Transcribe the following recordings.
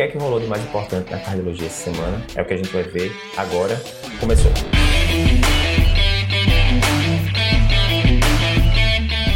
que é que rolou de mais importante na cardiologia essa semana? É o que a gente vai ver agora. Começou!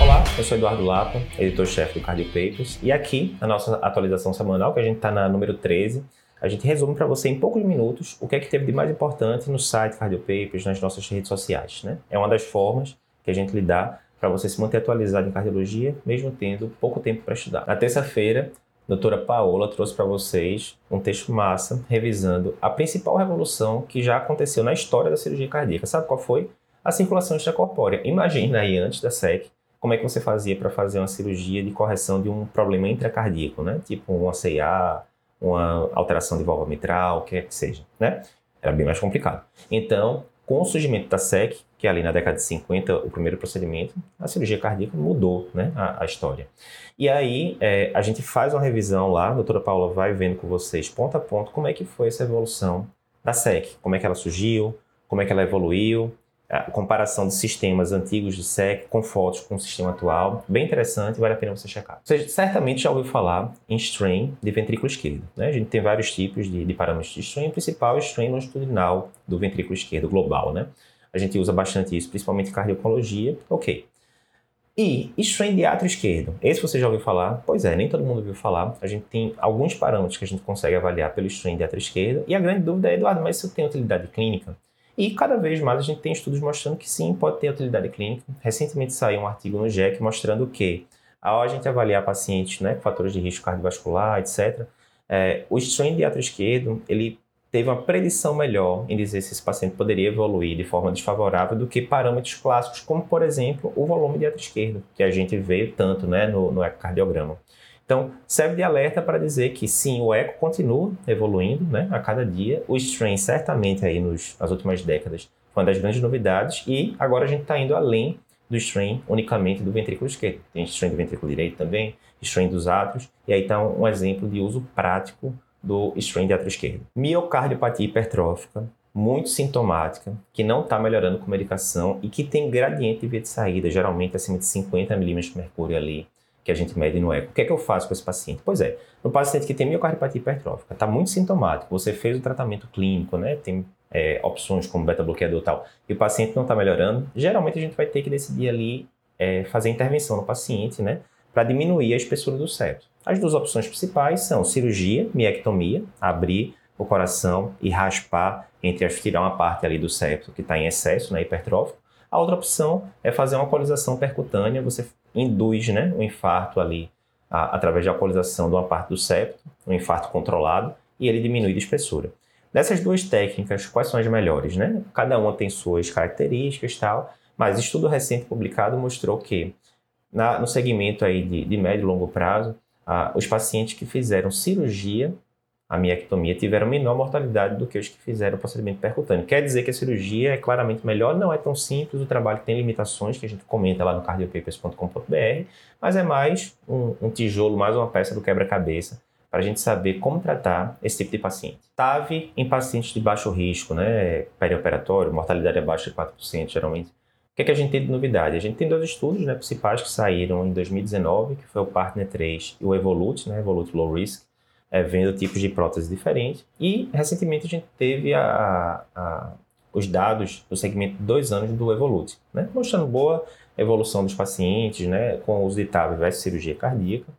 Olá, eu sou Eduardo Lapa, editor-chefe do Cardio Papers, e aqui, na nossa atualização semanal, que a gente está na número 13, a gente resume para você em poucos minutos o que é que teve de mais importante no site Cardio Papers, nas nossas redes sociais. Né? É uma das formas que a gente lhe dá para você se manter atualizado em cardiologia, mesmo tendo pouco tempo para estudar. Na terça-feira, doutora Paola trouxe para vocês um texto massa revisando a principal revolução que já aconteceu na história da cirurgia cardíaca. Sabe qual foi? A circulação extracorpórea. Imagina aí antes da SEC como é que você fazia para fazer uma cirurgia de correção de um problema intracardíaco, né? Tipo uma CIA, uma alteração de válvula mitral, o que quer que seja, né? Era bem mais complicado. Então, com o surgimento da SEC, que ali na década de 50 o primeiro procedimento, a cirurgia cardíaca mudou né, a, a história. E aí é, a gente faz uma revisão lá, a doutora Paula vai vendo com vocês ponto a ponto como é que foi essa evolução da SEC, como é que ela surgiu, como é que ela evoluiu, a comparação de sistemas antigos de SEC com fotos com o sistema atual, bem interessante, vale a pena você checar. Você certamente já ouviu falar em strain de ventrículo esquerdo. Né? A gente tem vários tipos de, de parâmetros de strain, o principal é o strain longitudinal do ventrículo esquerdo global. Né? A gente usa bastante isso, principalmente em cardiologia. Ok. E de átrio esquerdo. Esse você já ouviu falar? Pois é, nem todo mundo ouviu falar. A gente tem alguns parâmetros que a gente consegue avaliar pelo átrio esquerdo. E a grande dúvida é, Eduardo, mas isso tem utilidade clínica? E cada vez mais a gente tem estudos mostrando que sim, pode ter utilidade clínica. Recentemente saiu um artigo no JEC mostrando que, ao a gente avaliar pacientes né, com fatores de risco cardiovascular, etc., é, o átrio esquerdo, ele teve uma predição melhor em dizer se esse paciente poderia evoluir de forma desfavorável do que parâmetros clássicos, como, por exemplo, o volume de átrio esquerdo, que a gente vê tanto né, no, no ecocardiograma. Então, serve de alerta para dizer que sim, o eco continua evoluindo né, a cada dia. O strain, certamente, aí nos, nas últimas décadas, foi uma das grandes novidades. E agora a gente está indo além do strain unicamente do ventrículo esquerdo. Tem strain do ventrículo direito também, strain dos átrios. E aí está um, um exemplo de uso prático do strain de átrio esquerdo. Miocardiopatia hipertrófica, muito sintomática, que não está melhorando com medicação e que tem gradiente de via de saída, geralmente acima de 50 milímetros de mercúrio ali que a gente mede no eco. O que é que eu faço com esse paciente? Pois é, no paciente que tem miocardiopatia hipertrófica, está muito sintomático, você fez o tratamento clínico, né? Tem é, opções como beta-bloqueador e tal, e o paciente não está melhorando, geralmente a gente vai ter que decidir ali é, fazer intervenção no paciente, né? Para diminuir a espessura do septo. As duas opções principais são cirurgia, miectomia, abrir o coração e raspar entre as tirar uma parte ali do septo que está em excesso, né, hipertrófico. A outra opção é fazer uma alcoolização percutânea, você induz né, o infarto ali a, através de alcoolização de uma parte do septo, um infarto controlado, e ele diminui de espessura. Dessas duas técnicas, quais são as melhores? Né? Cada uma tem suas características e tal, mas estudo recente publicado mostrou que na, no segmento aí de, de médio e longo prazo, ah, os pacientes que fizeram cirurgia a miectomia tiveram menor mortalidade do que os que fizeram o procedimento percutâneo. Quer dizer que a cirurgia é claramente melhor, não é tão simples, o trabalho tem limitações que a gente comenta lá no cardiopapers.com.br, mas é mais um, um tijolo, mais uma peça do quebra-cabeça para a gente saber como tratar esse tipo de paciente. TAV em pacientes de baixo risco, né, perioperatório, mortalidade abaixo de 4%, geralmente. O que, é que a gente tem de novidade? A gente tem dois estudos né, principais que saíram em 2019, que foi o Partner 3 e o Evolute, né, Evolute Low Risk, é, vendo tipos de próteses diferentes. E recentemente a gente teve a, a, os dados do segmento de dois anos do Evolute, né? mostrando boa evolução dos pacientes né? com o uso de TAV versus cirurgia cardíaca,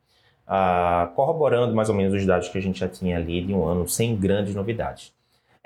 ah, corroborando mais ou menos os dados que a gente já tinha ali de um ano, sem grandes novidades.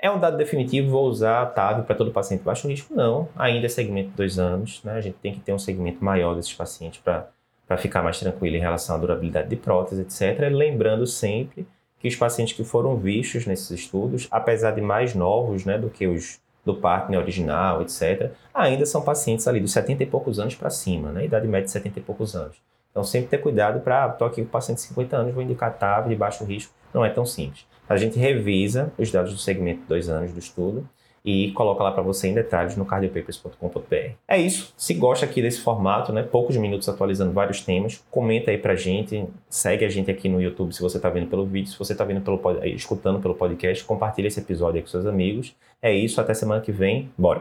É um dado definitivo, vou usar a TAV para todo paciente baixo risco? Não, ainda é segmento de dois anos, né? a gente tem que ter um segmento maior desses pacientes para ficar mais tranquilo em relação à durabilidade de prótese, etc. Lembrando sempre que os pacientes que foram vistos nesses estudos, apesar de mais novos né, do que os do partner original, etc., ainda são pacientes ali dos 70 e poucos anos para cima, né, idade média de 70 e poucos anos. Então, sempre ter cuidado para, estou aqui com o paciente de 50 anos, vou indicar TAV de baixo risco, não é tão simples. A gente revisa os dados do segmento de dois anos do estudo e coloca lá para você em detalhes no cardiopapers.com.br. É isso. Se gosta aqui desse formato, né, poucos minutos atualizando vários temas, comenta aí pra gente, segue a gente aqui no YouTube se você está vendo pelo vídeo, se você está vendo pelo escutando pelo podcast, compartilha esse episódio aí com seus amigos. É isso, até semana que vem. Bora.